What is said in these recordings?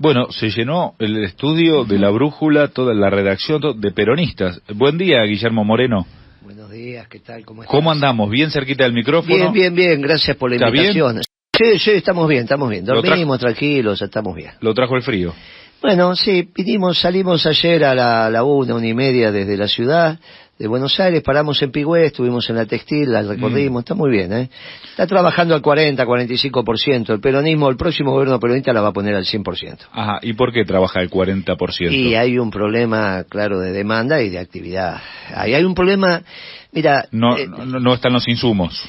Bueno, se llenó el estudio de la brújula, toda la redacción de peronistas. Buen día, Guillermo Moreno. Buenos días, ¿qué tal? ¿Cómo, ¿Cómo andamos? ¿Bien cerquita del micrófono? Bien, bien, bien, gracias por la ¿Está invitación. Sí, sí, estamos bien, estamos bien. Dormimos tranquilos, estamos bien. Lo trajo el frío. Bueno, sí, vinimos, salimos ayer a la, la una, una y media desde la ciudad de Buenos Aires, paramos en Pigüé, estuvimos en la textil, la recorrimos, mm. está muy bien, ¿eh? Está trabajando al 40, 45%. El peronismo, el próximo gobierno peronista la va a poner al 100%. Ajá, ¿y por qué trabaja al 40%? Y hay un problema, claro, de demanda y de actividad. Ahí hay un problema, mira... No, eh, no, no están los insumos.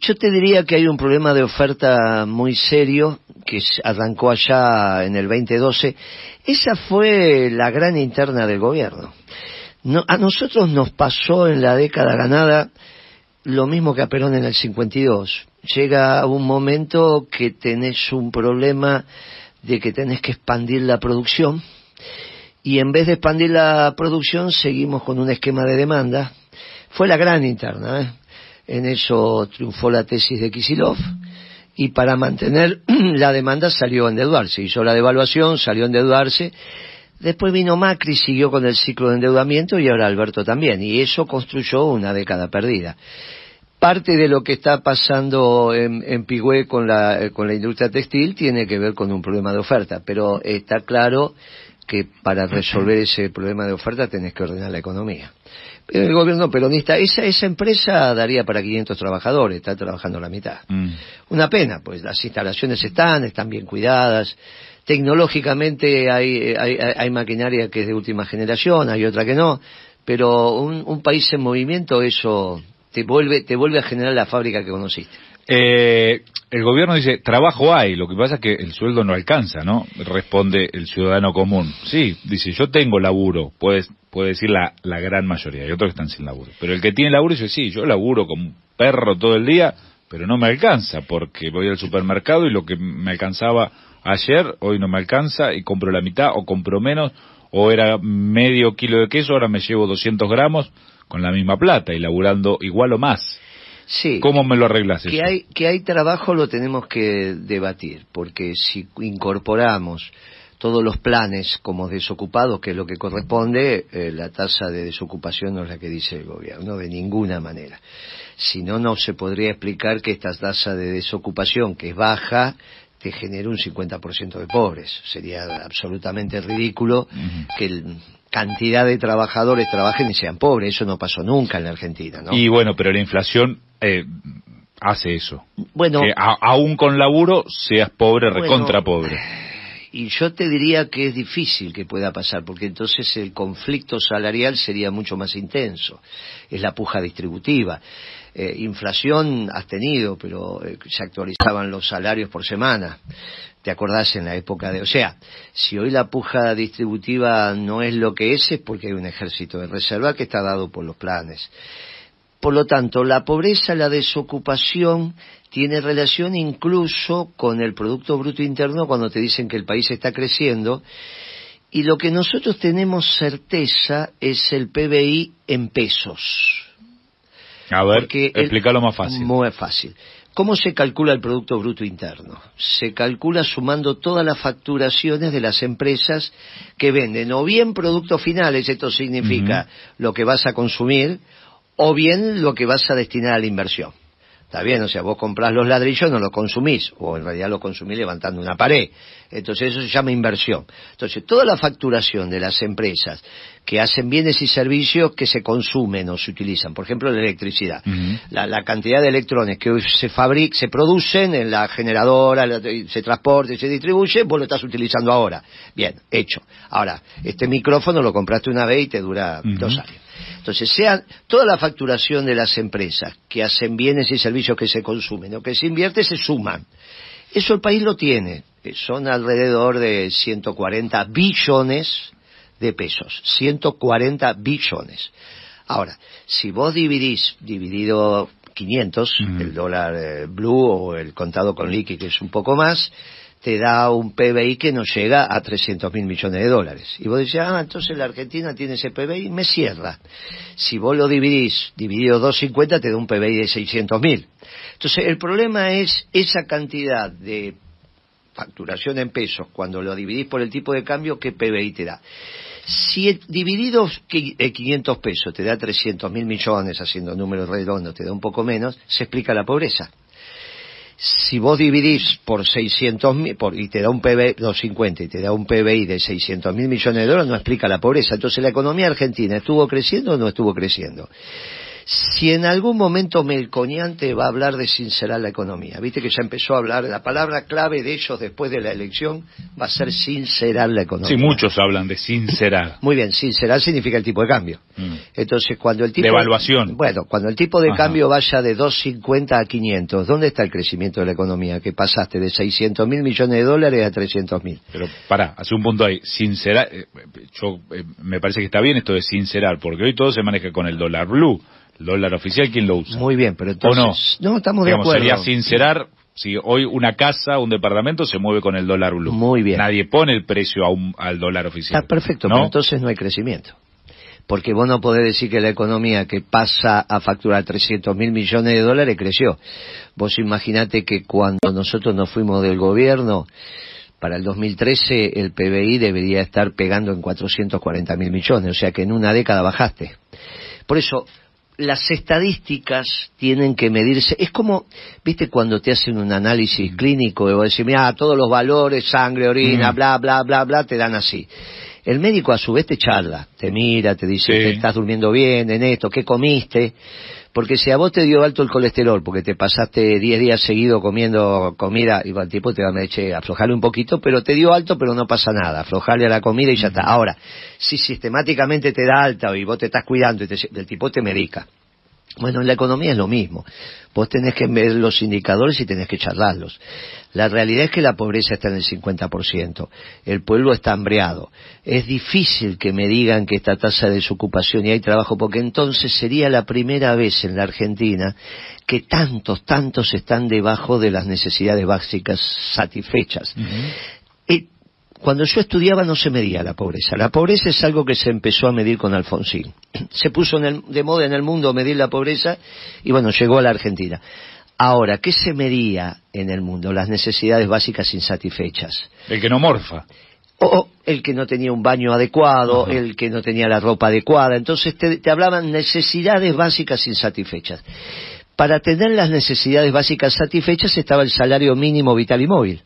Yo te diría que hay un problema de oferta muy serio que arrancó allá en el 2012. Esa fue la gran interna del gobierno a nosotros nos pasó en la década ganada lo mismo que a Perón en el 52. Llega un momento que tenés un problema de que tenés que expandir la producción y en vez de expandir la producción seguimos con un esquema de demanda. Fue la gran interna, ¿eh? en eso triunfó la tesis de Kisilov y para mantener la demanda salió a endeudarse, hizo la devaluación, salió a endeudarse Después vino Macri, siguió con el ciclo de endeudamiento y ahora Alberto también. Y eso construyó una década perdida. Parte de lo que está pasando en, en Pigüé con la, con la industria textil tiene que ver con un problema de oferta, pero está claro que para resolver ese problema de oferta tenés que ordenar la economía. Pero el gobierno peronista, esa, esa empresa daría para 500 trabajadores, está trabajando la mitad. Mm. Una pena, pues las instalaciones están, están bien cuidadas, Tecnológicamente hay, hay, maquinaria que es de última generación, hay otra que no, pero un, un país en movimiento eso te vuelve, te vuelve a generar la fábrica que conociste. Eh, el gobierno dice, trabajo hay, lo que pasa es que el sueldo no alcanza, ¿no? Responde el ciudadano común. Sí, dice, yo tengo laburo, puede, puede decir la, la gran mayoría, hay otros que están sin laburo. Pero el que tiene laburo dice, sí, yo laburo como un perro todo el día, pero no me alcanza, porque voy al supermercado y lo que me alcanzaba ayer, hoy no me alcanza y compro la mitad o compro menos, o era medio kilo de queso, ahora me llevo 200 gramos con la misma plata y laburando igual o más. Sí. ¿Cómo me lo arreglas que Hay, que hay trabajo lo tenemos que debatir, porque si incorporamos todos los planes como desocupados, que es lo que corresponde, eh, la tasa de desocupación no es la que dice el gobierno, de ninguna manera. Si no, no se podría explicar que esta tasa de desocupación, que es baja, que genere un 50% de pobres. Sería absolutamente ridículo que cantidad de trabajadores trabajen y sean pobres. Eso no pasó nunca en la Argentina, ¿no? Y bueno, pero la inflación eh, hace eso. Bueno, que aún con laburo seas pobre, recontra pobre. Y yo te diría que es difícil que pueda pasar, porque entonces el conflicto salarial sería mucho más intenso. Es la puja distributiva. Eh, inflación has tenido, pero eh, se actualizaban los salarios por semana. ¿Te acordás en la época de... O sea, si hoy la puja distributiva no es lo que es, es porque hay un ejército de reserva que está dado por los planes. Por lo tanto, la pobreza, la desocupación, tiene relación incluso con el Producto Bruto Interno cuando te dicen que el país está creciendo. Y lo que nosotros tenemos certeza es el PBI en pesos. A ver, explícalo más fácil. Muy fácil. ¿Cómo se calcula el Producto Bruto Interno? Se calcula sumando todas las facturaciones de las empresas que venden o bien productos finales, esto significa lo que vas a consumir, o bien lo que vas a destinar a la inversión. Está bien, o sea, vos comprás los ladrillos, no los consumís, o en realidad los consumís levantando una pared. Entonces eso se llama inversión. Entonces, toda la facturación de las empresas que hacen bienes y servicios que se consumen o se utilizan, por ejemplo, la electricidad, la, cantidad de electrones que se fabrican, se producen en la generadora, se transporta y se distribuye, vos lo estás utilizando ahora. Bien, hecho. Ahora, este micrófono lo compraste una vez y te dura dos años. Entonces, sea toda la facturación de las empresas que hacen bienes y servicios que se consumen o que se invierte, se suman. Eso el país lo tiene. Son alrededor de 140 billones de pesos. 140 billones. Ahora, si vos dividís, dividido 500, el dólar eh, blue o el contado con liqui, que es un poco más, te da un PBI que no llega a 300 mil millones de dólares. Y vos decís, ah, entonces la Argentina tiene ese PBI, me cierra. Si vos lo dividís, dividido 250, te da un PBI de 600 mil. Entonces, el problema es esa cantidad de facturación en pesos, cuando lo dividís por el tipo de cambio, ¿qué PBI te da? Si el, dividido 500 pesos te da 300 mil millones, haciendo números redondos, te da un poco menos, se explica la pobreza. Si vos dividís por 600 mil, y te da un PBI, 250, y te da un PBI de 600 mil millones de dólares, no explica la pobreza. Entonces, ¿la economía argentina estuvo creciendo o no estuvo creciendo? Si en algún momento Melconiante va a hablar de sincerar la economía, viste que ya empezó a hablar, la palabra clave de ellos después de la elección va a ser sincerar la economía. Sí, muchos hablan de sincerar. Muy bien, sincerar significa el tipo de cambio. Mm. Entonces, cuando el tipo... De bueno, cuando el tipo de cambio vaya de 250 a 500, ¿dónde está el crecimiento de la economía? Que pasaste de 600 mil millones de dólares a 300 mil. Pero, para, hace un punto ahí, sincerar, eh, yo, eh, me parece que está bien esto de sincerar, porque hoy todo se maneja con el dólar blue dólar oficial, ¿quién lo usa? Muy bien, pero entonces... no? estamos de acuerdo. Sería sincerar si hoy una casa, un departamento se mueve con el dólar blue. Muy bien. Nadie pone el precio a un, al dólar oficial. Está perfecto, pero entonces no hay crecimiento. Porque vos no podés decir que la economía que pasa a facturar 300 mil millones de dólares creció. Vos imaginate que cuando nosotros nos fuimos del gobierno, para el 2013 el PBI debería estar pegando en 440 mil millones, o sea que en una década bajaste. Por eso, las estadísticas tienen que medirse. Es como, viste, cuando te hacen un análisis mm. clínico y vos decís, mira, todos los valores, sangre, orina, mm. bla, bla, bla, bla, te dan así. El médico a su vez te charla, te mira, te dice, que estás durmiendo bien en esto, qué comiste. Porque si a vos te dio alto el colesterol, porque te pasaste 10 días seguido comiendo comida, y el tipo te va a decir, aflojarle un poquito, pero te dio alto, pero no pasa nada, aflojarle a la comida y ya está. Ahora, si sistemáticamente te da alta y vos te estás cuidando y el tipo te medica, bueno, en la economía es lo mismo. Vos tenés que ver los indicadores y tenés que charlarlos. La realidad es que la pobreza está en el 50%. El pueblo está hambreado. Es difícil que me digan que esta tasa de desocupación y hay trabajo, porque entonces sería la primera vez en la Argentina que tantos, tantos están debajo de las necesidades básicas satisfechas. Cuando yo estudiaba no se medía la pobreza. La pobreza es algo que se empezó a medir con Alfonsín. Se puso de moda en el mundo medir la pobreza y bueno, llegó a la Argentina. Ahora, ¿qué se medía en el mundo? Las necesidades básicas insatisfechas. El que no morfa. O el que no tenía un baño adecuado, el que no tenía la ropa adecuada. Entonces te, te hablaban necesidades básicas insatisfechas. Para tener las necesidades básicas satisfechas estaba el salario mínimo vital y móvil.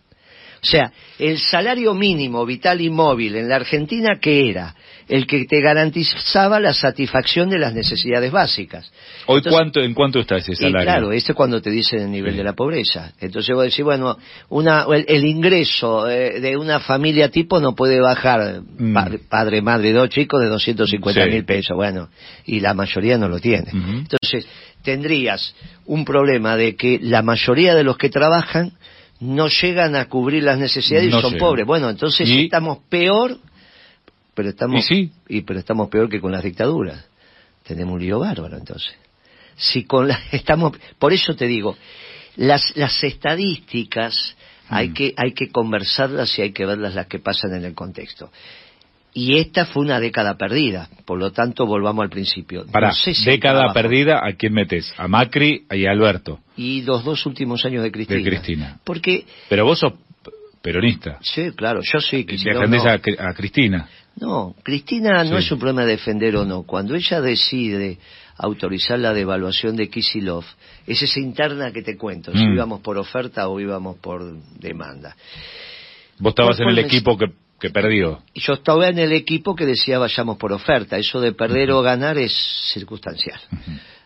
O sea, el salario mínimo vital y móvil en la Argentina, ¿qué era? El que te garantizaba la satisfacción de las necesidades básicas. ¿Hoy cuánto, en cuánto está ese salario? claro, ese es cuando te dicen el nivel de la pobreza. Entonces vos decís, bueno, una, el, ingreso eh, de una familia tipo no puede bajar, mm. padre, madre, dos chicos, de 250 mil pesos. Bueno, y la mayoría no lo tiene. Entonces, tendrías un problema de que la mayoría de los que trabajan no llegan a cubrir las necesidades y son pobres. Bueno, entonces estamos peor, pero estamos, ¿Y, y, pero estamos peor que con las dictaduras. Tenemos un lío bárbaro entonces. Si con la, estamos, por eso te digo, las, las estadísticas hay mm. que hay que conversarlas y hay que verlas las que pasan en el contexto. Y esta fue una década perdida, por lo tanto volvamos al principio. Para, década perdida, ¿a quién metes? ¿A Macri y a Alberto? Y los dos últimos años de Cristina. De Cristina. Porque... Pero vos sos peronista. Sí, claro, yo sí. ¿Defendés a, a, Cristina? No, Cristina no es un problema de defender o no. Cuando ella decide autorizar la devaluación de Kisilov, es esa interna que te cuento, si mm. íbamos por oferta o íbamos por demanda. Vos estabas en el equipo que que perdió. Yo estaba en el equipo que decía vayamos por oferta. Eso de perder o ganar es circunstancial.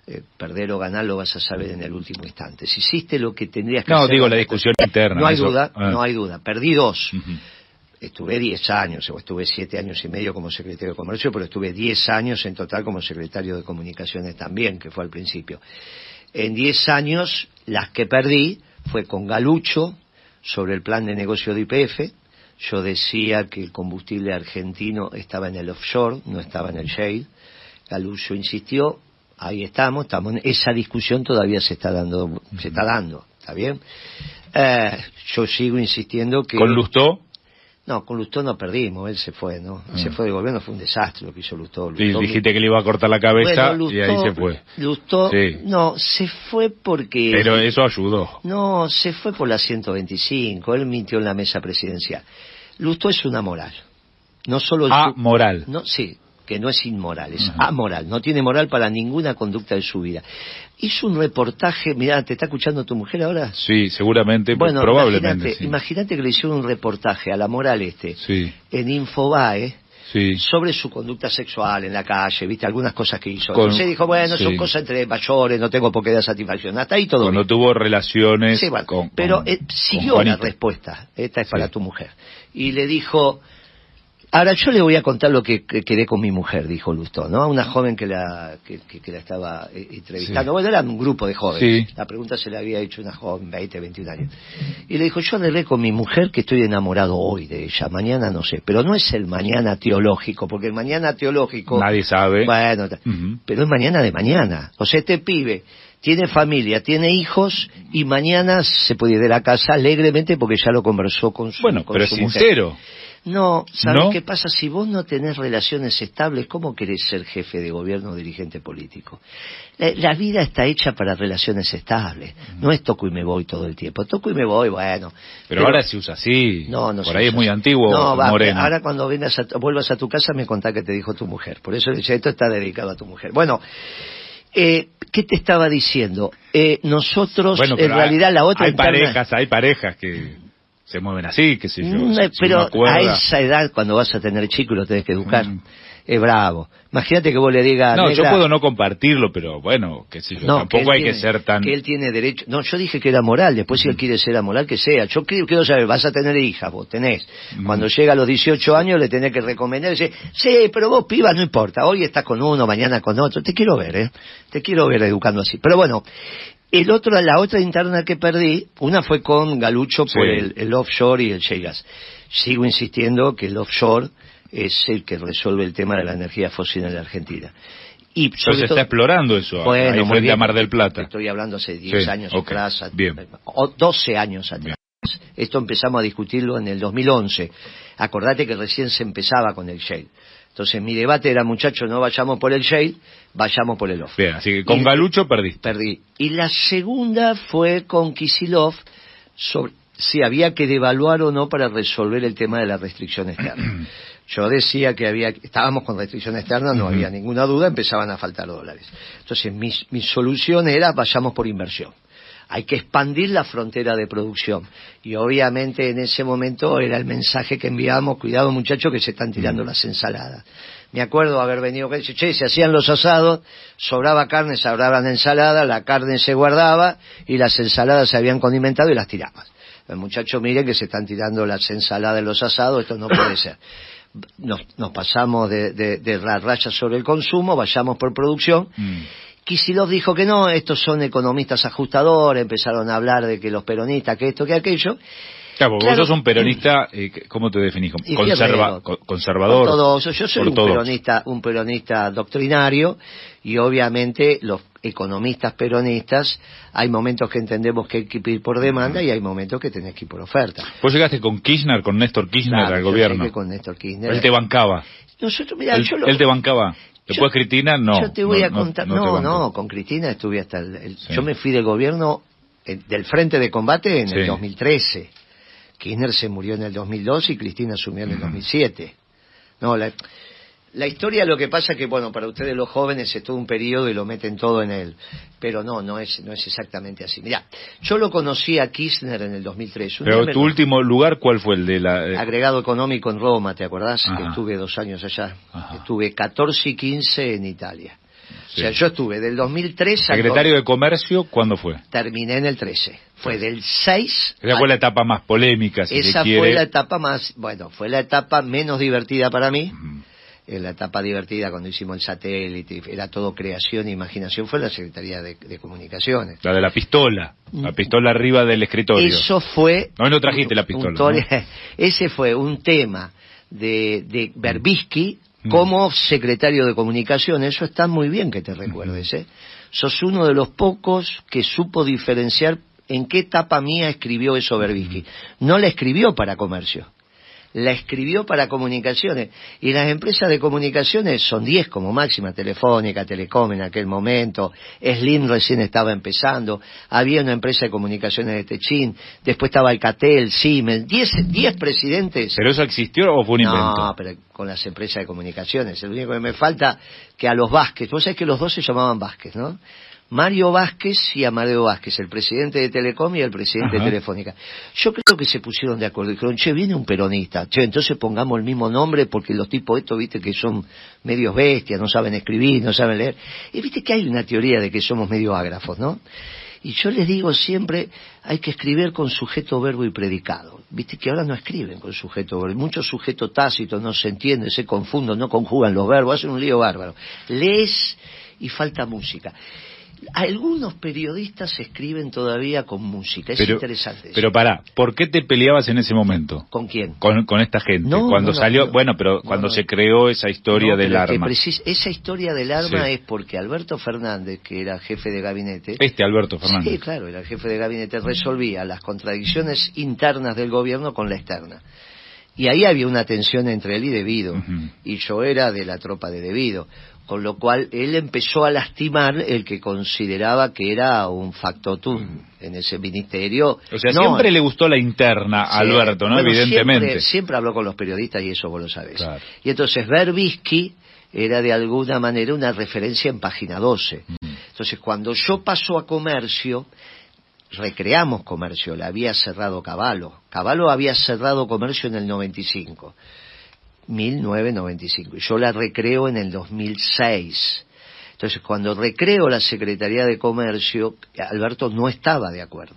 Eh, perder o ganar lo vas a saber en el último instante. Si hiciste lo que tendrías que no, hacer... No, digo la discusión interna. No hay duda, ah. no hay duda. Perdí dos. Estuve diez años, o estuve siete años y medio como secretario de Comercio, pero estuve diez años en total como secretario de Comunicaciones también, que fue al principio. En diez años, las que perdí fue con Galucho sobre el plan de negocio de IPF, yo decía que el combustible argentino estaba en el offshore, no estaba en el shale. Galucho insistió, ahí estamos, estamos esa discusión todavía se está dando, se está dando, ¿está bien? Eh, yo sigo insistiendo que... ¿Con Lustó? No, con Lustó no perdimos, él se fue, ¿no? Se Ah. fue del gobierno, fue un desastre lo que hizo Lustó. Sí, Lustó- dijiste que le iba a cortar la cabeza Bueno, y ahí Lustó- se fue. Lustó, Sí. no, se fue porque... Pero eso ayudó. No, se fue por la 125, él mintió en la mesa presidencial. Lustó es una moral. No solo... en su- Amoral. No, sí, que no es inmoral, es Ajá. amoral, no tiene moral para ninguna conducta de su vida. Hizo un reportaje, mirá, ¿te está escuchando tu mujer ahora? Sí, seguramente, Bueno, probablemente. imagínate, sí. imagínate que le hicieron un reportaje a la moral este, Sí, en Infobae, sí. sobre su conducta sexual en la calle, viste, algunas cosas que hizo. Con- Entonces dijo, bueno, son cosas entre mayores, no tengo por qué dar satisfacción. Hasta ahí todo Cuando bien. tuvo relaciones Sí, bueno, con, pero con- eh, siguió la respuesta. Esta es para tu mujer. Y le dijo, ahora yo le voy a contar lo que, que quedé con mi mujer, dijo Lustó, ¿no? A una joven que la, que, que- que la estaba eh, entrevistando. Sí. Bueno, era un grupo de jóvenes. Sí. La pregunta se le había hecho una joven, 20, 21 años. Y le dijo, yo arreglé con mi mujer que estoy enamorado hoy de ella, mañana no sé. Pero no es el mañana teológico, porque el mañana teológico... Nadie sabe. Bueno, pero es mañana de mañana. O sea, este pibe tiene familia, tiene hijos y mañana se puede ir de la casa alegremente porque ya lo conversó con su, Bueno, con pero es mujer. sincero. No, ¿sabes ¿No? qué pasa? Si vos no tenés relaciones estables, ¿cómo querés ser jefe de gobierno o dirigente político? La, la vida está hecha para relaciones estables. No es toco y me voy todo el tiempo. Toco y me voy, bueno. Pero, ahora se usa así. No, no Por se ahí es muy así. antiguo, No, va, ahora cuando vengas a vuelvas a tu casa me contá que te dijo tu mujer. Por eso le decía, esto está dedicado a tu mujer. Bueno, eh, ¿qué te estaba diciendo? Eh, nosotros, Bueno, en hay- realidad, la otra Hay interna- parejas, hay parejas que se mueven así, qué sé yo. Mm, si- pero a esa edad, cuando vas a tener chico y lo tenés que educar, Mm. es bravo. Imagínate que vos le digas... No, yo puedo no compartirlo, pero bueno, qué sé yo. No, tampoco hay que ser tan... Que él tiene derecho... No, yo dije que era moral, después si él quiere ser amoral, que sea. Yo quiero, quiero saber, vas a tener hijas, vos tenés. Mm. Cuando llega a los 18 años le tenés que recomendar, dice, sí, pero vos piba no importa, hoy estás con uno, mañana con otro. Te quiero ver, ¿eh? Te quiero ver educando así. Pero bueno, el otro, la otra interna que perdí, una fue con Galucho por Sí. el, el offshore y el shale gas. Sigo insistiendo que el offshore es el que resuelve el tema de la energía fósil en la Argentina. Y Pero se está explorando eso, bueno, ahí frente bien. a Mar del Plata. Estoy hablando hace 10 Sí, años atrás, bien. o 12 años atrás. Esto empezamos a discutirlo en el 2011. Acordate que recién se empezaba con el shale. Entonces mi debate era, muchachos, no vayamos por el shale, vayamos por el off. Bien, así que con Y- Galucho perdiste. Perdí. Y la segunda fue con Kisilov sobre si había que devaluar o no para resolver el tema de la restricción externa. Yo decía que había, estábamos con restricción externa, no había ninguna duda, empezaban a faltar dólares. Entonces mi, mi solución era vayamos por inversión. Hay que expandir la frontera de producción. Y obviamente en ese momento era el mensaje que enviábamos, cuidado muchachos que se están tirando las ensaladas. Me acuerdo haber venido que che, se hacían los asados, sobraba carne, sobraban ensalada, la carne se guardaba y las ensaladas se habían condimentado y las tirabas. El muchacho, miren que se están tirando las ensaladas en los asados, esto no puede ser. Nos, nos pasamos de, de, de la raya sobre el consumo, vayamos por producción. Mm. Kisilov dijo que no, estos son economistas ajustadores, empezaron a hablar de que los peronistas, que esto, que aquello. Claro, porque Claro. vos sos un peronista, eh, ¿cómo te definís? Conserva, conservador. Ortodoxo. Yo soy un peronista, un peronista doctrinario y obviamente los economistas peronistas hay momentos que entendemos que hay que ir por demanda y hay momentos que tenés que ir por oferta. Vos llegaste con Kirchner, con Néstor Kirchner Claro, al yo gobierno. llegué con Néstor Kirchner. Él te bancaba. Nosotros, mira, él, yo lo- él te bancaba. Yo- Después Cristina, no. Yo te voy no, a contar. no No, con Cristina estuve hasta el. el- Sí. Yo me fui del gobierno, eh, del frente de combate en el Sí. 2013. Kirchner se murió en el 2002 y Cristina asumió en el Ujú. 2007. No, la, la historia lo que pasa que, bueno, para ustedes los jóvenes es todo un periodo y lo meten todo en él. Pero no, no es, no es exactamente así. Mira, yo lo conocí a Kirchner en el 2003. Un Pero tu lo- último lugar, ¿cuál fue el de la...? eh, agregado económico en Roma, ¿te acordás? Ajá. Que estuve dos años allá. Ajá. Estuve 14 y 15 en Italia. Sí. O sea, yo estuve del 2003 al secretario de Comercio, ¿cuándo fue? terminé en el 13. Fue del 6 Esa fue la etapa más polémica, si esa fue la etapa más, bueno, fue la etapa menos divertida para mí. Ujú. Eh, la etapa divertida cuando hicimos el satélite, era todo creación e imaginación, fue la Secretaría de, de Comunicaciones. La de la pistola. La pistola arriba del escritorio. Eso fue... No, no trajiste la pistola, tole- Ese fue un tema de, de Berbisky Mm. como secretario de comunicaciones. Eso está muy bien que te recuerdes, ¿eh? Sos uno de los pocos que supo diferenciar en qué etapa mía escribió eso Berbisky. No la escribió para comercio. La escribió para comunicaciones. Y las empresas de comunicaciones son 10 como máxima, Telefónica, Telecom en aquel momento, Slim recién estaba empezando, había una empresa de comunicaciones de Techín, después estaba Alcatel, Siemens, 10 presidentes. ¿Pero eso existió o fue un invento? No, pero con las empresas de comunicaciones. El único que me falta que a los Vázquez, vos sabés que los dos se llamaban Vázquez, ¿no? Mario Vázquez y Amadeo Vázquez, el presidente de Telecom y el presidente de Telefónica. Yo creo que se pusieron de acuerdo. Dijeron, che, viene un peronista. Che, entonces pongamos el mismo nombre porque los tipos estos, viste, que son medios bestias, no saben escribir, no saben leer. Y viste que hay una teoría de que somos medio ágrafos, ¿no? Y yo les digo siempre, hay que escribir con sujeto, verbo y predicado. Viste que ahora no escriben con sujeto, verbo. Muchos sujetos tácitos no se entienden, se confunden, no conjugan los verbos, hacen un lío bárbaro. Lees y falta música. Algunos periodistas escriben todavía con música, es interesante. Pero para, ¿por qué te peleabas en ese momento? ¿Con quién? Con, esta gente. cuando salió, bueno, pero cuando se creó esa historia del arma. esa historia del arma es porque Alberto Fernández, que era jefe de gabinete. Este Alberto Fernández. Sí, claro, era jefe de gabinete, resolvía las contradicciones internas del gobierno con la externa. Y ahí había una tensión entre él y Debido. Y yo era de la tropa de Debido con lo cual él empezó a lastimar el que consideraba que era un factotum en ese ministerio. O sea, siempre le gustó la interna a Alberto, ¿no? Evidentemente. Siempre, habló con los periodistas y eso vos lo sabés. Y entonces Berbisky era de alguna manera una referencia en página 12. Entonces, cuando yo paso a comercio, recreamos comercio, la había cerrado Caballo. Caballo había cerrado comercio en el 95. 1995. Yo la recreo en el 2006. Entonces, cuando recreo la Secretaría de Comercio, Alberto no estaba de acuerdo.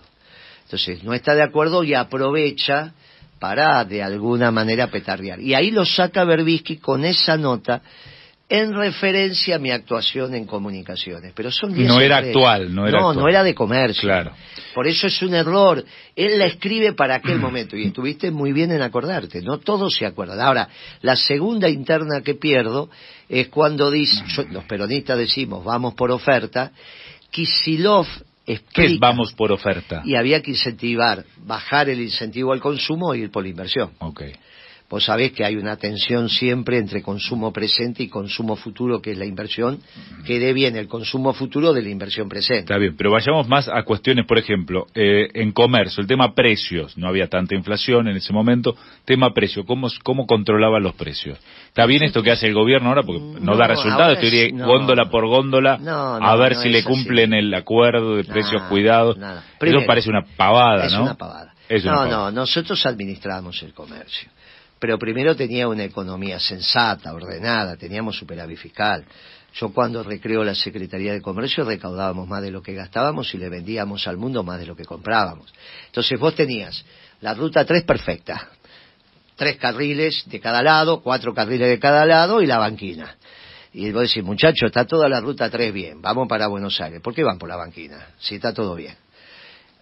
Entonces, no está de acuerdo y aprovecha para, de alguna manera, petardear. Y ahí lo saca Berbisky con esa nota en referencia a mi actuación en comunicaciones. Pero son No era actual, no era No, no era de comercio. Claro. Por eso es un error. Él la escribe para aquel momento y estuviste muy bien en acordarte. No todos se acuerdan. Ahora, la segunda interna que pierdo es cuando dice, los peronistas decimos vamos por oferta, Kisilov explica, ¿Qué es vamos por oferta? Y había que incentivar, bajar el incentivo al consumo y ir por la inversión. Okay. Vos sabés que hay una tensión siempre entre consumo presente y consumo futuro, que es la inversión, que dé bien el consumo futuro de la inversión presente. Está bien, pero vayamos más a cuestiones, por ejemplo, eh, en comercio, el tema precios, no había tanta inflación en ese momento, tema precio, ¿cómo, cómo controlaban los precios? ¿Está bien esto que hace el gobierno ahora? Porque no, da resultados, te góndola por góndola, a ver si le cumplen el acuerdo de precios cuidados. Eso parece una pavada, ¿no? Es una pavada. no, no, nosotros administramos el comercio pero primero tenía una economía sensata, ordenada, teníamos superávit fiscal. Yo cuando recreo la Secretaría de Comercio recaudábamos más de lo que gastábamos y le vendíamos al mundo más de lo que comprábamos. Entonces vos tenías la ruta 3 perfecta, tres carriles de cada lado, cuatro carriles de cada lado y la banquina. Y vos decís, muchacho, está toda la ruta 3 bien, vamos para Buenos Aires. ¿Por qué van por la banquina? Si está todo bien.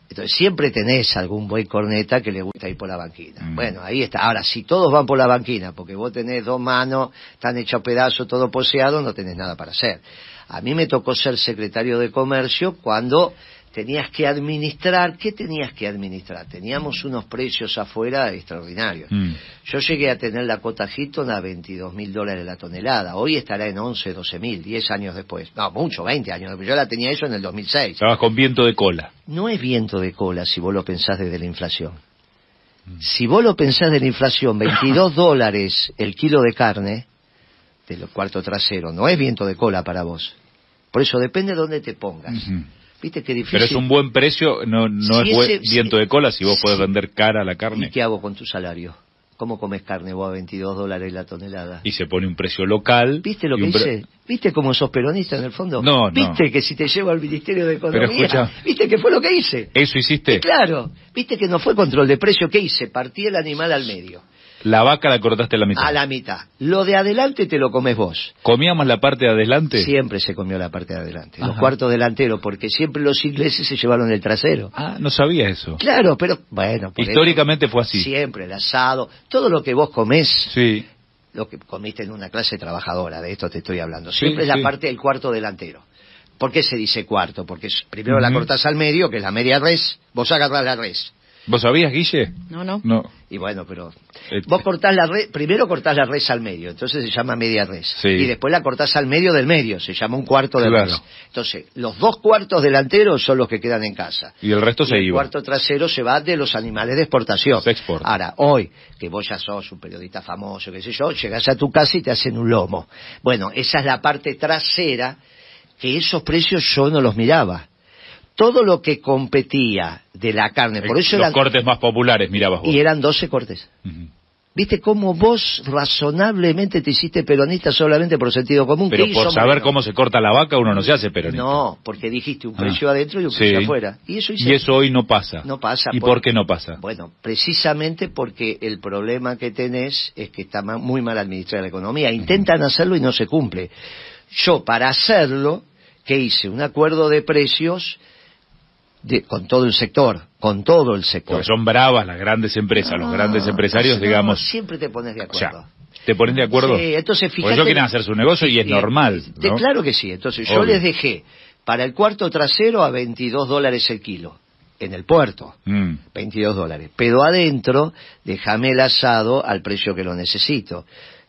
Entonces siempre tenés algún buen corneta que le gusta ir por la banquina. Mm. Bueno, ahí está. Ahora, si todos van por la banquina, porque vos tenés dos manos, están hechos pedazos, todo poseado, no tenés nada para hacer. A mí me tocó ser secretario de comercio cuando tenías que administrar, ¿qué tenías que administrar? Teníamos unos precios afuera extraordinarios. Mm. Yo llegué a tener la cota Hilton a 22 mil dólares la tonelada, hoy estará en 11, 12 mil, 10 años después. No, mucho, 20 años después. Yo la tenía eso en el 2006. Estabas con viento de cola. No es viento de cola si vos lo pensás desde la inflación. Mm. Si vos lo pensás de la inflación, 22 dólares el kilo de carne, de los cuarto trasero, no es viento de cola para vos. Por eso depende de dónde te pongas. Pero es un buen precio, no, no es viento de cola si vos podés vender cara la carne. ¿Y qué hago con tu salario? ¿Cómo comes carne vos a 22 dólares la tonelada? Y se pone un precio local. ¿Viste lo que hice? ¿Viste cómo sos peronista en el fondo? No, ¿Viste que si te llevo al Ministerio de Economía? ¿Viste que fue lo que hice? ¿Eso hiciste? claro. ¿Viste que no fue control de precio? ¿Qué hice? Partí el animal al medio. La vaca la cortaste a la mitad. A la mitad. Lo de adelante te lo comes vos. ¿Comíamos la parte de adelante? Siempre se comió la parte de adelante. Los cuartos delanteros, porque siempre los ingleses se llevaron el trasero. Ah, no sabía eso. Claro, pero bueno. Históricamente fue así. Siempre, el asado, todo lo que vos comés. Sí. Lo que comiste en una clase trabajadora, de esto te estoy hablando. Siempre es la parte del cuarto delantero. ¿Por qué se dice cuarto? Porque primero la cortás al medio, que es la media res, vos agarrás la res ¿Vos sabías, Guille? No, no. No. Y bueno, pero Este. vos cortás la red, primero cortás la res al medio, entonces se llama media res. Sí. Y después la cortás al medio del medio, se llama un cuarto de Claro. res. Entonces, los dos cuartos delanteros son los que quedan en casa. Y el resto se el iba. cuarto trasero se va de los animales de exportación. Se exporta. Ahora, hoy, que vos ya sos un periodista famoso, qué sé yo, llegás a tu casa y te hacen un lomo. Bueno, esa es la parte trasera, que esos precios yo no los miraba. Todo lo que competía de la carne, por eso Los eran, cortes más populares, mirabas vos. y eran 12 cortes. ¿Viste cómo vos razonablemente te hiciste peronista solamente por sentido común? Pero ¿Qué hizo por saber cómo se corta la vaca uno no se hace peronista. No, porque dijiste un Ah. precio adentro y un Sí. precio afuera. Y eso hice. Y eso hoy no pasa. No pasa. ¿Y por qué no pasa? Bueno, precisamente porque el problema que tenés es que está muy mal administrada la economía. Intentan hacerlo y no se cumple. Yo, para hacerlo, ¿qué hice? Un acuerdo de precios de- con todo el sector, con todo el sector. Porque son bravas las grandes empresas, los No, grandes empresarios, no, digamos. siempre te pones de O sea, acuerdo. ¿te ponen de acuerdo? Sí, entonces Porque fíjate... ellos quieren hacer su negocio y es normal. Claro que sí. Entonces yo les dejé para el cuarto trasero a 22 dólares el kilo, en el puerto. Mm. 22 dólares. Pero adentro, déjame el asado al precio que lo necesito.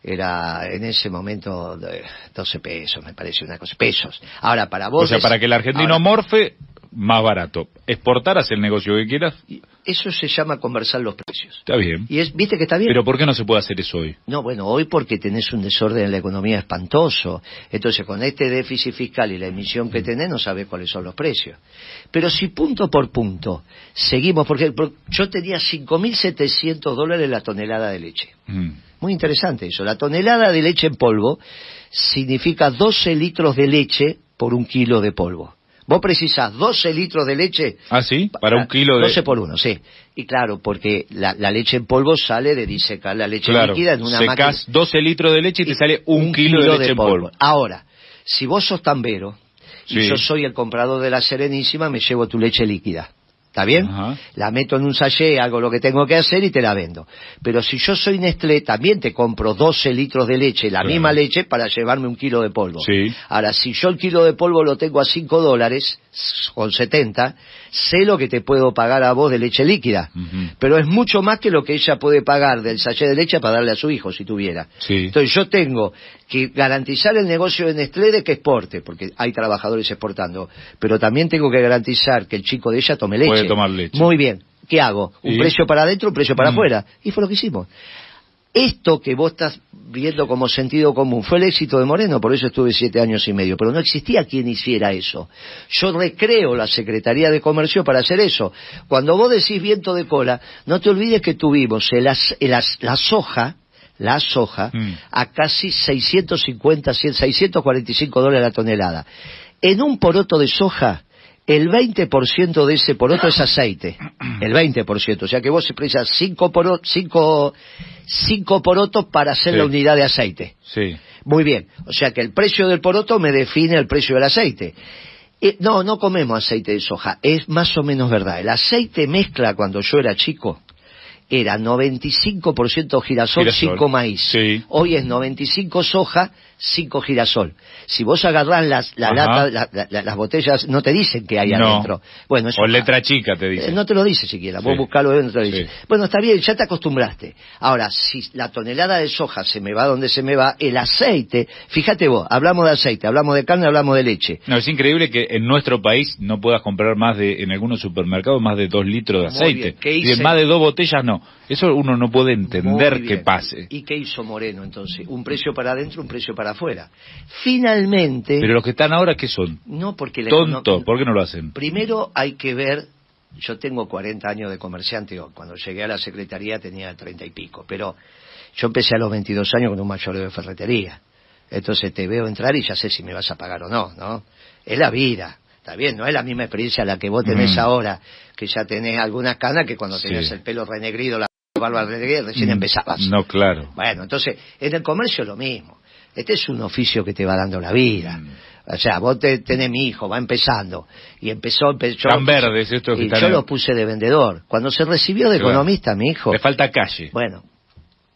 Era en ese momento eh, 12 pesos, me parece una cosa. Pesos. Ahora, para vos. O sea, es- para que el argentino ahora, morfe, más barato. Exportar, haz el negocio que quieras, Eso se llama conversar los precios. está bien. Y es, ¿viste que está bien? Pero ¿por qué no se puede hacer eso hoy? No, bueno, hoy porque tenés un desorden en la economía espantoso. Entonces, con este déficit fiscal y la emisión que tenés, no sabés cuáles son los precios. Pero si punto por punto seguimos, porque por- yo tenía 5.700 dólares la tonelada de leche. Mm. Muy interesante eso. La tonelada de leche en polvo significa 12 litros de leche por un kilo de polvo. Vos precisás 12 litros de leche ¿Ah, sí? Para un kilo de... 12 por uno, sí. Y claro, porque la, la leche en polvo sale de disecar la leche Claro, líquida en una máquina. secás 12 litros de leche y te sale un, kilo, de leche en polvo. Ahora, si vos sos tambero y Sí. yo soy el comprador de la Serenísima, me llevo tu leche líquida. ¿Está bien? Ajá. La meto en un sachet, hago lo que tengo que hacer y te la vendo. Pero si yo soy Nestlé, también te compro 12 litros de leche, la Claro. misma leche, para llevarme un kilo de polvo. Sí. Ahora, si yo el kilo de polvo lo tengo a 5 dólares, con 70, sé lo que te puedo pagar a vos de leche líquida. Pero es mucho más que lo que ella puede pagar del sachet de leche para darle a su hijo, si tuviera. Sí. Entonces yo tengo que garantizar el negocio de Nestlé de que exporte, porque hay trabajadores exportando, pero también tengo que garantizar que el chico de ella tome leche. Puede tomar leche. Muy bien. ¿Qué hago? Un ¿Y? precio para adentro, un precio para Mm. afuera. Y fue lo que hicimos. Esto que vos estás viendo como sentido común fue el éxito de Moreno, por eso estuve siete años y medio, pero no existía quien hiciera eso. Yo recreo la Secretaría de Comercio para hacer eso. Cuando vos decís viento de cola, no te olvides que tuvimos el as- el as- la soja, la soja, Mm. a casi 650, 100, 645 dólares la tonelada. En un poroto de soja, el 20% de ese poroto es aceite. El 20%. O sea que vos precisas 5 poro, cinco, cinco porotos para hacer Sí. la unidad de aceite. Sí. Muy bien. O sea que el precio del poroto me define el precio del aceite. Eh, no, no comemos aceite de soja. Es más o menos verdad. El aceite mezcla cuando yo era chico era 95% girasol, Girasol. 5 maíz. Sí. Hoy es 95 soja, 5 girasol. Si vos agarrás las, la lata, la- la- la- las botellas, no te dicen qué hay No. adentro. Bueno, eso O letra chica te dice. eh, No te lo dice siquiera, vos Sí. buscalo no te lo dice. Sí. Bueno, está bien, ya te acostumbraste. Ahora, si la tonelada de soja se me va donde se me va, el aceite, fíjate vos, hablamos de aceite, hablamos de carne, hablamos de leche. No, es increíble que en nuestro país no puedas comprar más de, en algunos supermercados, más de dos litros de aceite. bien. ¿Qué Y de hice? más de dos botellas no. Eso uno no puede entender que pase. ¿Y qué hizo Moreno entonces? Un precio para adentro, un precio para afuera. Finalmente, Pero los que están ahora, ¿qué son? no porque econo- ¿por qué no lo hacen? Primero hay que ver, yo tengo 40 años de comerciante, cuando llegué a la secretaría tenía 30 y pico, pero yo empecé a los 22 años con un mayoreo de ferretería. Entonces te veo entrar y ya sé si me vas a pagar o no, ¿no? Es la vida, está bien, no es la misma experiencia la que vos tenés Mm. ahora, que ya tenés algunas canas que cuando Sí. tenías el pelo renegrido, la barba renegrida, recién Mm, empezabas. No, claro. Bueno, entonces, en el comercio lo mismo. Este es un oficio que te va dando la vida. Mm. O sea, vos te, tenés mi hijo, va empezando. Y empezó, empezó Tan verdes estos que y están yo en- lo puse de vendedor. Cuando se recibió de Claro. economista, mi hijo. Le falta calle. Bueno,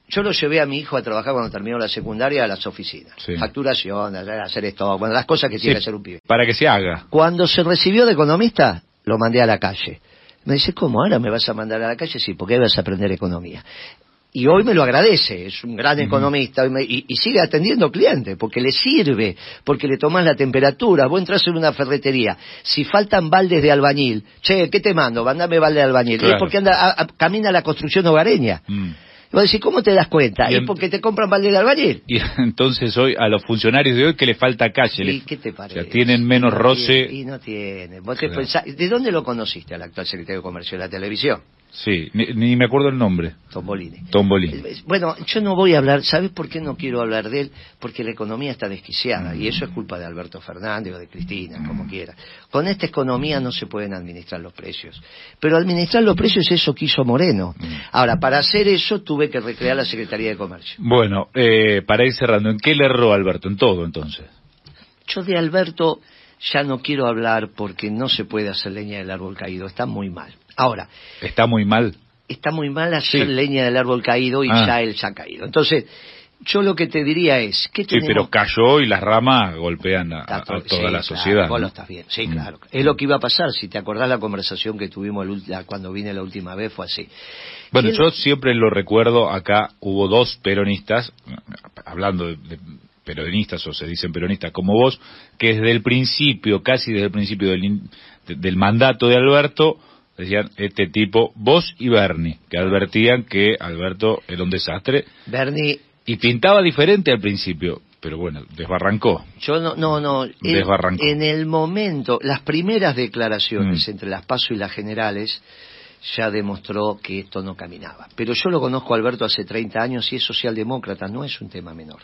yo lo llevé a mi hijo a trabajar cuando terminó la secundaria a las oficinas. Sí. Facturación, hacer esto, bueno, las cosas que tiene que hacer un pibe. Para que se haga. Cuando se recibió de economista, lo mandé a la calle. Me dice, ¿cómo? ¿Ahora me vas a mandar a la calle? Sí, porque ahí vas a aprender economía. Y hoy me lo agradece, es un gran economista y, me- y- y sigue atendiendo clientes porque le sirve, porque le tomas la temperatura. Vos entras en una ferretería, si faltan baldes de albañil, che, ¿qué te mando? Mándame balde de albañil. Claro. Es porque anda, a- a- camina la construcción hogareña. Mm. Y vos decís, ¿cómo te das cuenta? Es porque te compran balde de albañil. Y entonces hoy a los funcionarios de hoy que le falta calle. ¿Y le- qué te o parece? sea, tienen menos Y no roce. tiene- y no tiene. Vos te pensás- ¿De dónde lo conociste al actual secretario de Comercio de la televisión? Sí, ni, ni me acuerdo el nombre. Tombolini. Tombolín. Eh, Bueno, yo no voy a hablar, ¿sabes por qué no quiero hablar de él? Porque la economía está desquiciada y eso es culpa de Alberto Fernández o de Cristina, como quiera. Con esta economía no se pueden administrar los precios. Pero administrar los precios eso quiso Moreno. Ahora, para hacer eso tuve que recrear la Secretaría de Comercio. Bueno, eh, para ir cerrando, ¿en qué le erró Alberto? En todo, entonces. Yo de Alberto ya no quiero hablar porque no se puede hacer leña del árbol caído, está muy mal. Ahora, Está muy mal. está muy mal hacer Sí. leña del árbol caído y Ah. ya él se ha caído. Entonces, yo lo que te diría es, ¿qué Sí, tenemos? pero cayó y las ramas golpean a, toda sí, la claro, sociedad. lo estás bien, sí, Mm. claro. Es lo que iba a pasar, si te acordás la conversación que tuvimos la- cuando vine la última vez, fue así. Bueno, yo siempre lo recuerdo, acá hubo dos peronistas, hablando de, de peronistas o se dicen peronistas como vos, que desde el principio, casi desde el principio del, del mandato de Alberto, decían este tipo, vos y Bernie, que advertían que Alberto era un desastre Bernie, y pintaba diferente al principio, pero bueno, desbarrancó. yo no, no, no. Desbarrancó. en el momento, las primeras declaraciones Mm. entre las PASO y las generales, ya demostró que esto no caminaba. Pero yo lo conozco a Alberto hace 30 años y es socialdemócrata, no es un tema menor.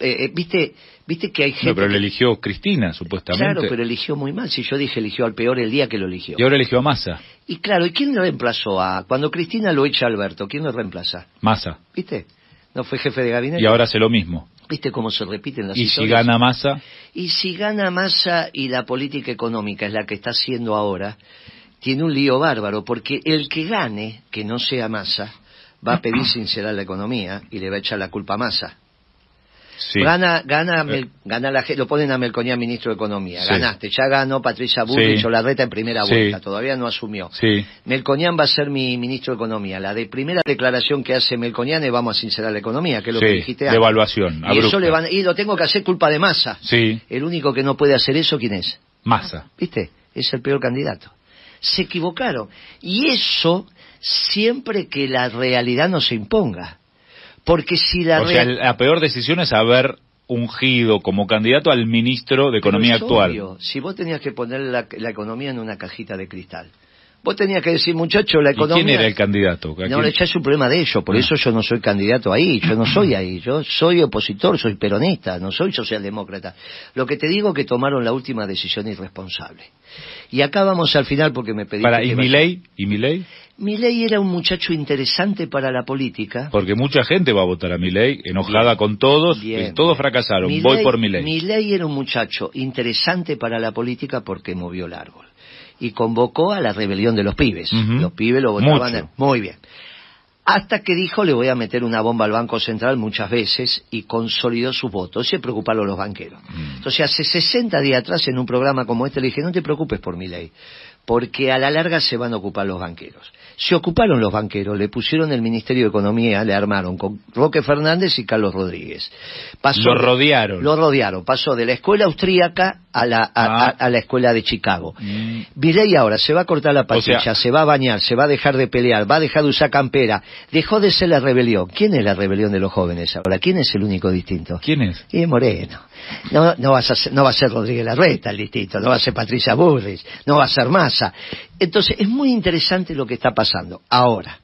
Eh, eh, ¿viste, ¿Viste que hay gente... No, pero eligió Cristina, supuestamente. Claro, pero eligió muy mal. Si yo dije eligió al peor el día que lo eligió. Y ahora eligió a Massa. Y claro, ¿y quién lo reemplazó a... Cuando Cristina lo echa a Alberto, ¿quién lo reemplaza? Massa. ¿Viste? ¿No fue jefe de gabinete? Y ahora hace lo mismo. ¿Viste cómo se repiten las Y si gana Massa, Y si gana Massa y la política económica es la que está haciendo ahora, tiene un lío bárbaro, porque el que gane, que no sea Massa, va a pedir sincerar la economía y le va a echar la culpa a Massa. Sí. Gana, gana, Eh. Gana la, lo ponen a Melconian ministro de Economía. Sí. Ganaste, ya ganó Patricia Bullrich o Larreta en primera vuelta, todavía no asumió. Sí. Melconian va a ser mi ministro de Economía. La de primera declaración que hace Melconian es vamos a sincerar la economía, que es lo que dijiste antes. evaluación, Y eso le van, y lo tengo que hacer culpa de masa. Sí, El único que no puede hacer eso, ¿quién es? Massa. ¿Viste? Es el peor candidato. Se equivocaron. Y eso siempre que la realidad no se imponga. Porque si la O sea, la peor decisión es haber ungido como candidato al ministro de Economía Pero actual. obvio, si vos tenías que poner la, la economía en una cajita de cristal, vos tenías que decir, muchacho, la ¿Y economía... quién era el candidato? ¿A No, quién? ya es un problema de ellos, por Ah. eso yo no soy candidato ahí, yo no soy ahí, yo soy opositor, soy peronista, no soy socialdemócrata. Lo que te digo es que tomaron la última decisión irresponsable. Y acá vamos al final porque me pediste Para, que ¿Y vaya- Milei? ¿Y Milei? Milei era un muchacho interesante para la política. Porque mucha gente va a votar a Milei, enojada con todos, Bien. todos fracasaron, voy por Milei. Milei era un muchacho interesante para la política porque movió el árbol. Y convocó a la rebelión de los pibes. Los pibes lo votaban. Mucho. Muy bien. Hasta que dijo, le voy a meter una bomba al Banco Central muchas veces y consolidó sus votos. Se preocuparon los banqueros. Mm. Entonces, hace 60 días atrás, en un programa como este, le dije, no te preocupes por mi ley, porque a la larga se van a ocupar los banqueros. Se ocuparon los banqueros, le pusieron el Ministerio de Economía, le armaron con Roque Fernández y Carlos Rodríguez. Lo rodearon. Lo rodearon. Pasó de la escuela austríaca a la, a, Ah. a- a la escuela de Chicago. Mm. Milei ahora se va a cortar la patilla, sea- se va a bañar, se va a dejar de pelear, va a dejar de usar campera. Dejó de ser la rebelión. ¿Quién es la rebelión de los jóvenes ahora? ¿Quién es el único distinto? ¿Quién es? Y es Moreno. No, no, vas a ser- no va a ser Rodríguez Larreta el distinto, no va a ser Patricia Burris, no va a ser Massa. Entonces, es muy interesante lo que está pasando. Ahora,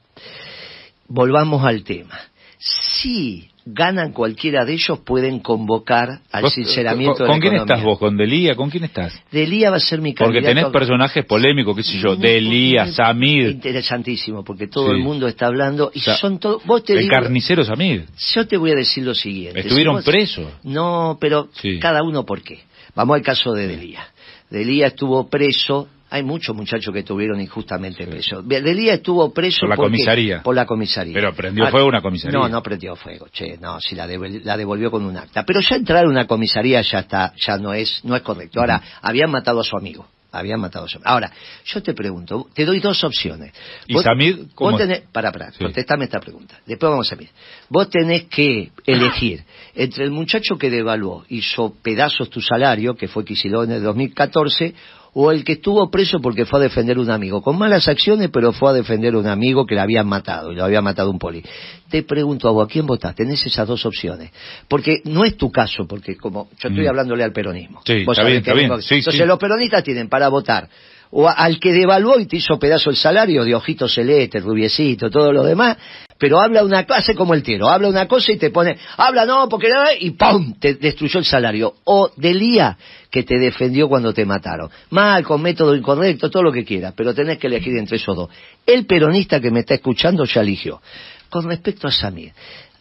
volvamos al tema. Si ganan cualquiera de ellos, pueden convocar al sinceramiento ¿Con, de la con quién economía. estás vos? ¿Con Delía? ¿Con quién estás? Delía va a ser mi Porque candidato. tenés personajes polémicos, qué sé yo, Delía, muy Samid, Interesantísimo, porque todo Sí. el mundo está hablando y O sea, son todos... Vos te el digo- carnicero Samid. Yo te voy a decir lo siguiente. Estuvieron Si vos- presos. No, pero Sí. cada uno por qué. Vamos al caso de Delía. Delía estuvo preso. Hay muchos muchachos que estuvieron injustamente presos. Delía estuvo preso Por la porque- comisaría. Por la comisaría. Pero prendió Ah, fuego una comisaría. No, no prendió fuego. Che, no, si la, devol- la devolvió con un acta. Pero ya entrar a una comisaría ya está, ya no es, no es correcto. Ahora, habían matado a su amigo. Habían matado a Samir. Ahora, yo te pregunto, te doy dos opciones. ¿Y Samir cómo vos tenés, para, para, Sí. contestame esta pregunta. Después vamos a ver. Vos tenés que elegir entre el muchacho que devaluó, hizo pedazos tu salario, que fue Kicillof en el 2014, o el que estuvo preso porque fue a defender un amigo, con malas acciones, pero fue a defender un amigo que le habían matado, y lo había matado un poli. Te pregunto a vos, ¿a quién votás? Tenés esas dos opciones. Porque no es tu caso, porque como yo estoy Mm. hablándole al peronismo. Sí, Vos está bien, está bien. Sí, Entonces sí. los peronistas tienen para votar o a- al que devaluó y te hizo pedazo el salario de ojitos celeste, rubiecito, todo lo demás, pero habla una clase como el tiro, habla una cosa y te pone, habla no, porque no, y ¡pum! te destruyó el salario. O Delía, que te defendió cuando te mataron. Mal, con método incorrecto, todo lo que quieras, pero tenés que elegir entre esos dos. El peronista que me está escuchando ya eligió. Con respecto a Samir,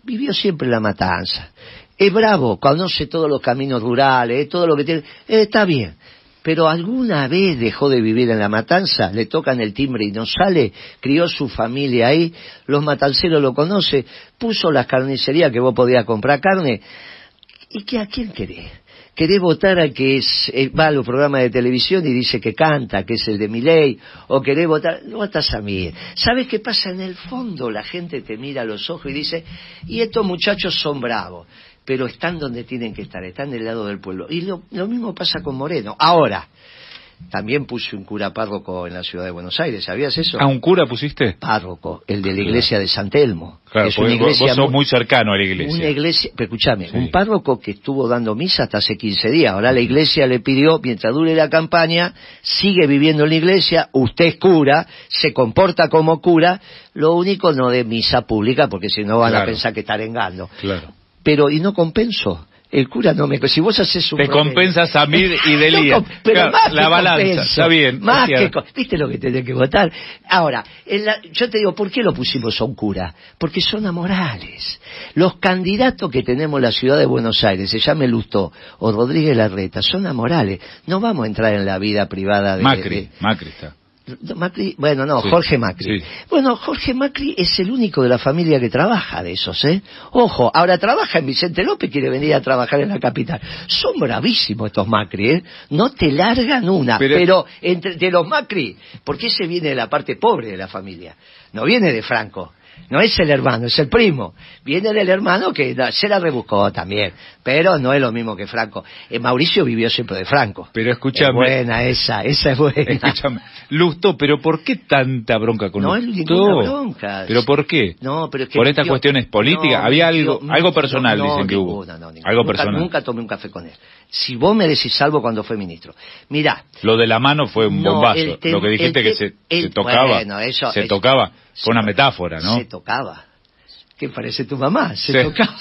vivió siempre la matanza. Es bravo, conoce todos los caminos rurales, todo lo que tiene. eh, está bien. Pero alguna vez dejó de vivir en la matanza, le tocan el timbre y no sale, crió su familia ahí, los matanceros lo conoce, puso las carnicerías que vos podías comprar carne. ¿Y qué, a quién querés? ¿Querés votar al que es, eh, va a los programas de televisión y dice que canta, que es el de Miley? ¿O querés votar? Votas a mí. ¿Sabes qué pasa? En el fondo la gente te mira a los ojos y dice, y estos muchachos son bravos, pero están donde tienen que estar, están del lado del pueblo. Y lo, lo mismo pasa con Moreno. Ahora, también puse un cura párroco en la ciudad de Buenos Aires, ¿sabías eso? ¿A un cura pusiste? Párroco, el de la iglesia de San Telmo. Claro, es una vos, iglesia vos sos muy- cercano a la iglesia. una iglesia, pero escúchame, Sí. un párroco que estuvo dando misa hasta hace 15 días. Ahora la iglesia le pidió, mientras dure la campaña, sigue viviendo en la iglesia, usted es cura, se comporta como cura, lo único no de misa pública, porque si no van a pensar que está arengando. Claro. Pero, y no compenso. El cura no me... Si vos haces un... Te promedio- compensa Samir y Delía. pero Claro, más la balanza, está bien. Más es que ¿Viste lo que tenés que votar? Ahora, en la- yo te digo, ¿por qué lo pusimos a un cura? Porque son amorales. Los candidatos que tenemos en la ciudad de Buenos Aires, se llame Lustó o Rodríguez Larreta, son amorales. No vamos a entrar en la vida privada de... Macri, de- Macri está. Macri, bueno, no, Sí, Jorge Macri. sí. Bueno, Jorge Macri es el único de la familia que trabaja de esos, ¿eh? Ojo, ahora trabaja en Vicente López, quiere venir a trabajar en la capital. Son bravísimos estos Macri, ¿eh? No te largan una, Pero- pero, entre de los Macri, porque ese viene de la parte pobre de la familia, no viene de Franco. No es el hermano, es el primo. Viene del hermano que da- se la rebuscó también, pero no es lo mismo que Franco. Eh, Mauricio vivió siempre de Franco. Pero escúchame. Es buena esa, esa es buena. Escúchame. Lusto, pero ¿por qué tanta bronca con No es Lustó? ninguna bronca. ¿Pero por qué? No, pero es que ¿Por estas cuestiones políticas? No, Había algo, algo personal, dicen que hubo. algo personal. Nunca tomé un café con él. Si vos me decís algo cuando fue ministro. Mirá, Lo de la mano fue un No, bombazo. Lo que dijiste que se, el- se tocaba. bueno, eso- se eso- tocaba. Fue una metáfora, ¿no? se tocaba. ¿Qué parece tu mamá? Se, Se- tocaba.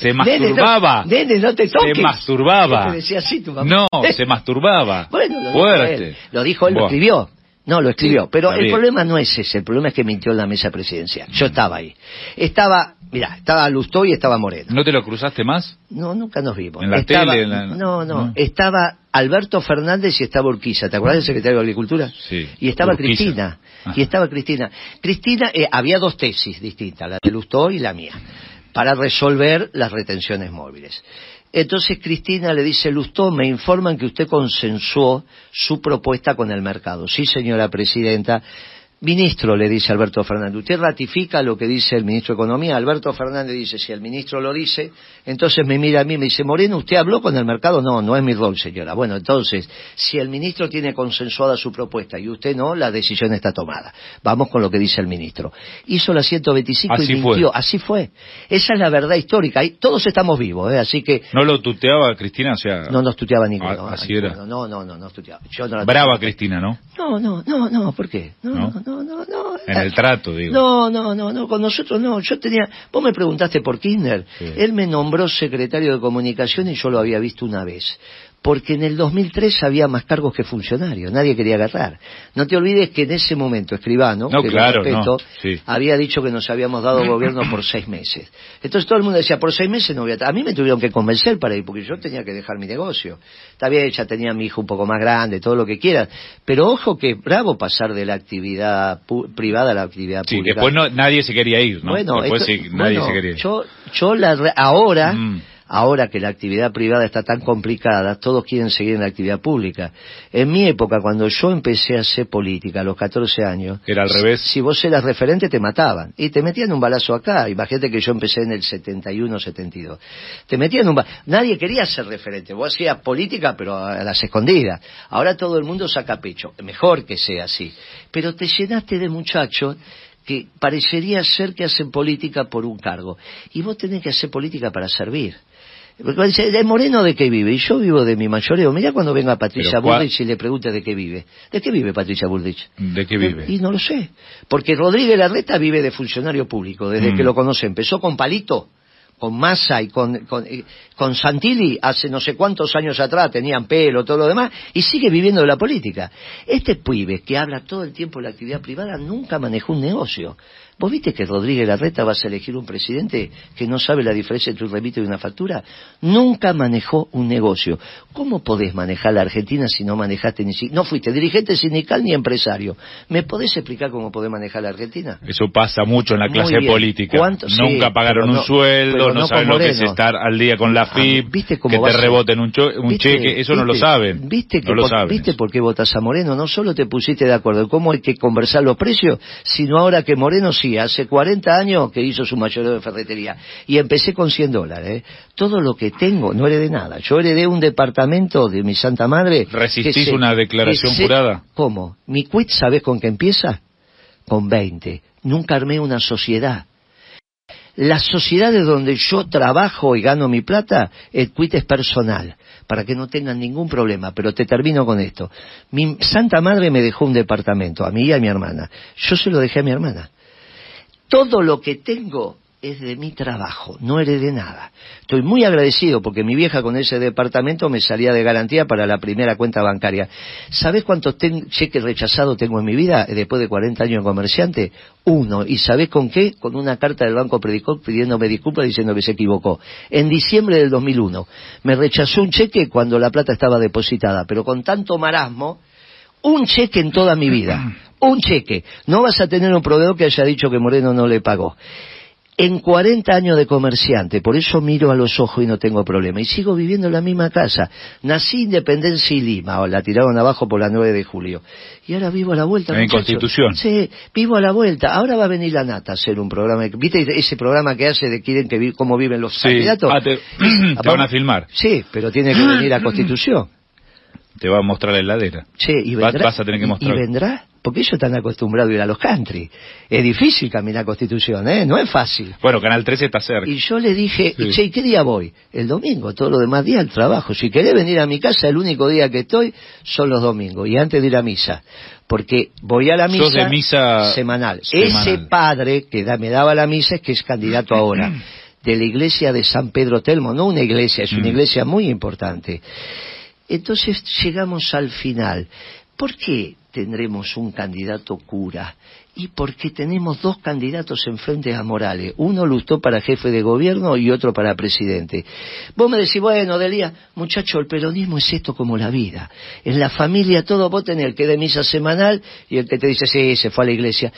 se masturbaba. Nene, no te toques. Se masturbaba. ¿Qué te decía así tu mamá? No, se masturbaba. Bueno, lo dijo Fuerte. él. Lo dijo él, lo escribió. No, lo escribió. Pero el problema no es ese. El problema es que mintió en la mesa presidencial. Yo estaba ahí. Estaba, mira, estaba Lustó y estaba Moreno. ¿No te lo cruzaste más? No, nunca nos vimos. ¿En la Estaba- tele, en la- No, no, no? Estaba Alberto Fernández y estaba Urquiza. ¿Te acuerdas del secretario de Agricultura? Sí, Y estaba Urquiza. Cristina. Ajá. Y estaba Cristina. Cristina, eh, había dos tesis distintas, la de Lustó y la mía, para resolver las retenciones móviles. Entonces Cristina le dice, Lustó, me informan que usted consensuó su propuesta con el mercado. Sí, señora presidenta. Ministro, le dice Alberto Fernández, ¿usted ratifica lo que dice el ministro de Economía? Alberto Fernández dice, si el ministro lo dice, entonces me mira a mí y me dice, Moreno, ¿usted habló con el mercado? No, no es mi rol, señora. Bueno, entonces, si el ministro tiene consensuada su propuesta y usted no, la decisión está tomada. Vamos con lo que dice el ministro. Hizo la 125 Así y fue. mintió. Así fue. Esa es la verdad histórica. Y todos estamos vivos, ¿eh? así que ¿No lo tuteaba Cristina? O sea, no nos tuteaba ninguno. Ah, así era. No, no, no, no, no tuteaba. Yo no la brava tuteaba. Cristina, ¿no? No, no, no, no, ¿por qué? No, ¿No? no, no, no. no. En el trato, digo. No, no, no, no, con nosotros no. Yo tenía, vos me preguntaste por Kirchner. Sí. Él me nombró secretario de comunicación y yo lo había visto una vez. Porque en el 2003 había más cargos que funcionarios, nadie quería agarrar. No te olvides que en ese momento Escribano, No, que claro, respeto, no, sí. había dicho que nos habíamos dado gobierno por seis meses. Entonces todo el mundo decía, por seis meses no voy a... A mí me tuvieron que convencer para ir, porque yo tenía que dejar mi negocio. Está bien, ya tenía a mi hijo un poco más grande, todo lo que quieras. Pero ojo que bravo pasar de la actividad pu- privada a la actividad Sí, pública. después no, nadie se quería ir, ¿no? Bueno, después esto- sí, nadie bueno, se quería ir. Yo, yo la re- ahora, Mm. Ahora que la actividad privada está tan complicada, todos quieren seguir en la actividad pública. En mi época, cuando yo empecé a hacer política, a los 14 años... Era al revés. Si vos eras referente, te mataban. Y te metían un balazo acá. Imagínate que yo empecé en el 71, 72. Te metían un balazo. Nadie quería ser referente. Vos hacías política, pero a las escondidas. Ahora todo el mundo saca pecho. Mejor que sea así. Pero te llenaste de muchachos que parecería ser que hacen política por un cargo. Y vos tenés que hacer política para servir. ¿De Moreno de qué vive? Y yo vivo de mi mayoreo. Mira cuando venga Patricia Bullrich y le pregunte de qué vive. ¿De qué vive Patricia Bullrich? ¿De qué vive? Y no lo sé. Porque Rodríguez Larreta vive de funcionario público, desde mm. que lo conoce. Empezó con Palito con Massa y con, con, Santilli hace no sé cuántos años atrás, tenían pelo, todo lo demás, y sigue viviendo de la política. Este pibe que habla todo el tiempo de la actividad privada nunca manejó un negocio. ¿Vos viste que Rodríguez Larreta vas a elegir un presidente que no sabe la diferencia entre un remito y una factura? Nunca manejó un negocio. ¿Cómo podés manejar la Argentina si no manejaste ni si no fuiste dirigente sindical ni empresario? ¿Me podés explicar cómo podés manejar la Argentina? Eso pasa mucho en la clase política. Nunca pagaron un sueldo, no, saben lo que es estar al día con la ah, FIP, ¿Viste que te reboten un, cheque, eso no lo saben. ¿Viste, por, ¿Viste por qué votas a Moreno? No solo te pusiste de acuerdo cómo hay que conversar los precios, sino ahora que Moreno sí hace 40 años que hizo su mayoreo de ferretería. Y empecé con 100 dólares. ¿eh? Todo lo que tengo, no heredé nada. Yo heredé un departamento de mi santa madre. ¿Resistís una declaración jurada? ¿Cómo? Mi quit, ¿sabes con qué empieza? Con 20. Nunca armé una sociedad. Las sociedades donde yo trabajo y gano mi plata, el quit es personal, para que no tengan ningún problema. Pero te termino con esto. Mi santa madre me dejó un departamento, a mí y a mi hermana. Yo se lo dejé a mi hermana. Todo lo que tengo es de mi trabajo, no heredé nada. Estoy muy agradecido porque mi vieja con ese departamento me salía de garantía para la primera cuenta bancaria. ¿Sabés cuántos cheques rechazados tengo en mi vida después de 40 años de comerciante? Uno. ¿Y sabés con qué? Con una carta del Banco Predicor pidiéndome disculpas diciendo que se equivocó. En diciembre del 2001 me rechazó un cheque cuando la plata estaba depositada, pero con tanto marasmo un cheque en toda mi vida, un cheque. No vas a tener un proveedor que haya dicho que Moreno no le pagó. En 40 años de comerciante, por eso miro a los ojos y no tengo problema. Y sigo viviendo en la misma casa. Nací Independencia y Lima, o la tiraron abajo por la 9 de julio. Y ahora vivo a la vuelta. En Constitución. Sí, vivo a la vuelta. Ahora va a venir la Nata a hacer un programa. ¿Viste ese programa que hace de quieren que cómo viven los candidatos? Ah, te, te van a filmar. Sí, pero tiene que venir a Constitución. Te va a mostrar la heladera. Sí, y vendrá. Vas a tener que mostrar. ¿Y vendrá? Porque ellos están acostumbrados a ir a los country. Es difícil caminar Constitución, ¿eh? No es fácil. Bueno, Canal 13 está cerca. Y yo le dije, che, ¿y qué día voy? El domingo, todos los demás días el trabajo. Si querés venir a mi casa, el único día que estoy son los domingos. Y antes de ir a misa. Porque voy a la misa, misa semanal. Ese padre que me daba la misa es que es candidato ahora. de la iglesia de San Pedro Telmo, no una iglesia, es una mm. iglesia muy importante. Entonces llegamos al final. ¿Por qué tendremos un candidato cura? Y por qué tenemos dos candidatos en frente a Morales. Uno luchó para jefe de gobierno y otro para presidente. Vos me decís, bueno, Delia, muchacho, el peronismo es esto como la vida. En la familia todo vos tenés el que de misa semanal y el que te dice, sí, se fue a la iglesia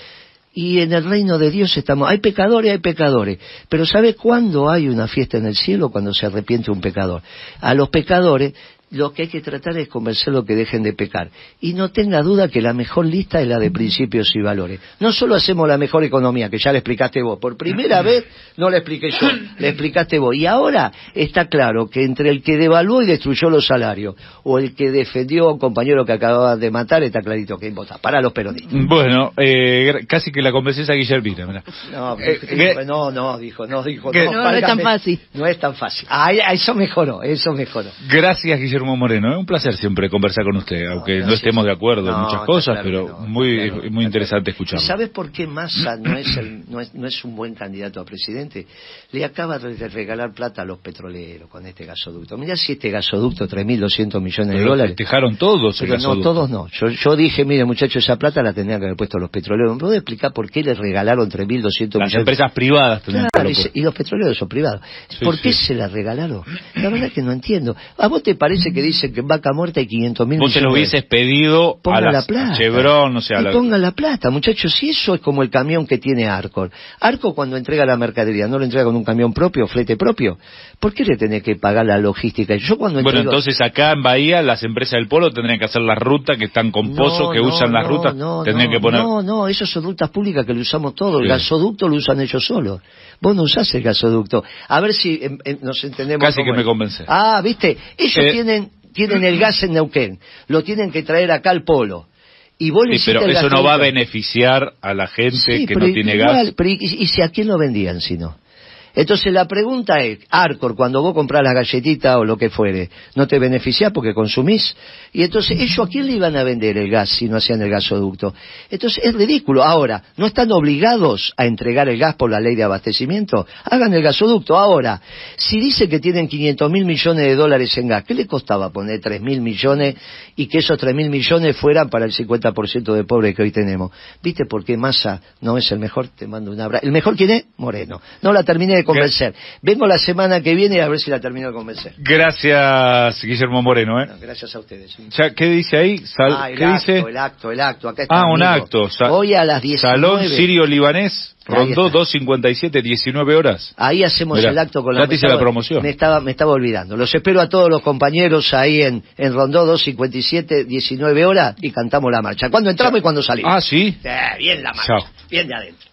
y en el reino de Dios estamos. Hay pecadores, hay pecadores. Pero ¿sabe cuándo hay una fiesta en el cielo? Cuando se arrepiente un pecador. A los pecadores lo que hay que tratar es convencerlos que dejen de pecar. Y no tenga duda que la mejor lista es la de principios y valores. No solo hacemos la mejor economía, que ya le explicaste vos. Por primera vez no le expliqué yo, le explicaste vos. Y ahora está claro que entre el que devaluó y destruyó los salarios o el que defendió a un compañero que acababa de matar, está clarito que vota. Para los peronistas. Bueno, eh, casi que la convences a Guillermina. No, eh, no, no, dijo, no, dijo. No, no, es tan fácil. No es tan fácil. Ah, eso mejoró, eso mejoró. Gracias, Guillermo. Moreno. Es un placer siempre conversar con usted, aunque no, estemos de acuerdo en muchas cosas, pero muy muy interesante escucharlo. ¿Sabes por qué Massa no es, no, es, no es un buen candidato a presidente? Le acaba de regalar plata a los petroleros con este gasoducto. Mira si este gasoducto, 3.200 millones de dólares. dejaron todos el No, todos no. Yo, yo dije, mire muchachos, esa plata la tendrían que haber puesto los petroleros. ¿Me puedo explicar por qué le regalaron 3.200 millones? Las empresas privadas. Claro, y, los petroleros son privados. ¿Por qué se la regalaron? La verdad que no entiendo. ¿A vos te parece que dice que en vaca muerta hay 500 mil Vos se lo hubieses pedido a Pongan la la plata. Chevron, o sea, a Y la- pongan la plata, muchachos. Si eso es como el camión que tiene Arcor. Arcor cuando entrega la mercadería, ¿no lo entrega con un camión propio, flete propio? ¿Por qué le tenés que pagar la logística? Yo cuando Bueno, entonces acá en Bahía las empresas del polo tendrían que hacer la ruta que están con pozos, No, que no, usan las no, rutas, no, tendrían no, que poner... No, no, eso son rutas públicas que lo usamos todo. El Sí. gasoducto lo usan ellos solos. Vos no usás el gasoducto. A ver si em, em, nos entendemos. Casi que me convence. Ah, viste, ellos Eh. tienen, tienen el gas en Neuquén. Lo tienen que traer acá al polo. Y vos Sí, pero eso no va a beneficiar a la gente Sí, que no tiene igual, gas. pero ¿y, y si a quién lo vendían si no? Entonces la pregunta es, Arcor, cuando vos comprás la galletita o lo que fuere, ¿no te beneficia porque consumís? Y entonces, ¿ellos a quién le iban a vender el gas si no hacían el gasoducto? Entonces es ridículo. Ahora, ¿no están obligados a entregar el gas por la ley de abastecimiento? Hagan el gasoducto. Ahora, si dice que tienen 500 mil millones de dólares en gas, ¿qué le costaba poner 3 mil millones y que esos 3 mil millones fueran para el 50% de pobres que hoy tenemos? ¿Viste por qué Massa no es el mejor? Te mando un abrazo. ¿El mejor quién es? Moreno. No la terminé de convencer. Vengo la semana que viene a ver si la termino de convencer. Gracias, Guillermo Moreno. ¿eh? Bueno, gracias a ustedes. Ya, ¿Qué dice ahí? Sal- Ah, el ¿Qué acto, dice? el acto, el acto. Acá está Ah, un acto. Sa- Hoy a las 19. Salón Sirio-Libanés, rondó está. 257, 19 horas. Ahí hacemos Mirá, el acto con la hice la estaba- promoción. Me estaba, me estaba olvidando. Los espero a todos los compañeros ahí en, en Rondó 257, 19 horas y cantamos la marcha. ¿Cuándo entramos y cuándo salimos? Ah, sí. Eh, bien la marcha. Chao. Bien de adentro.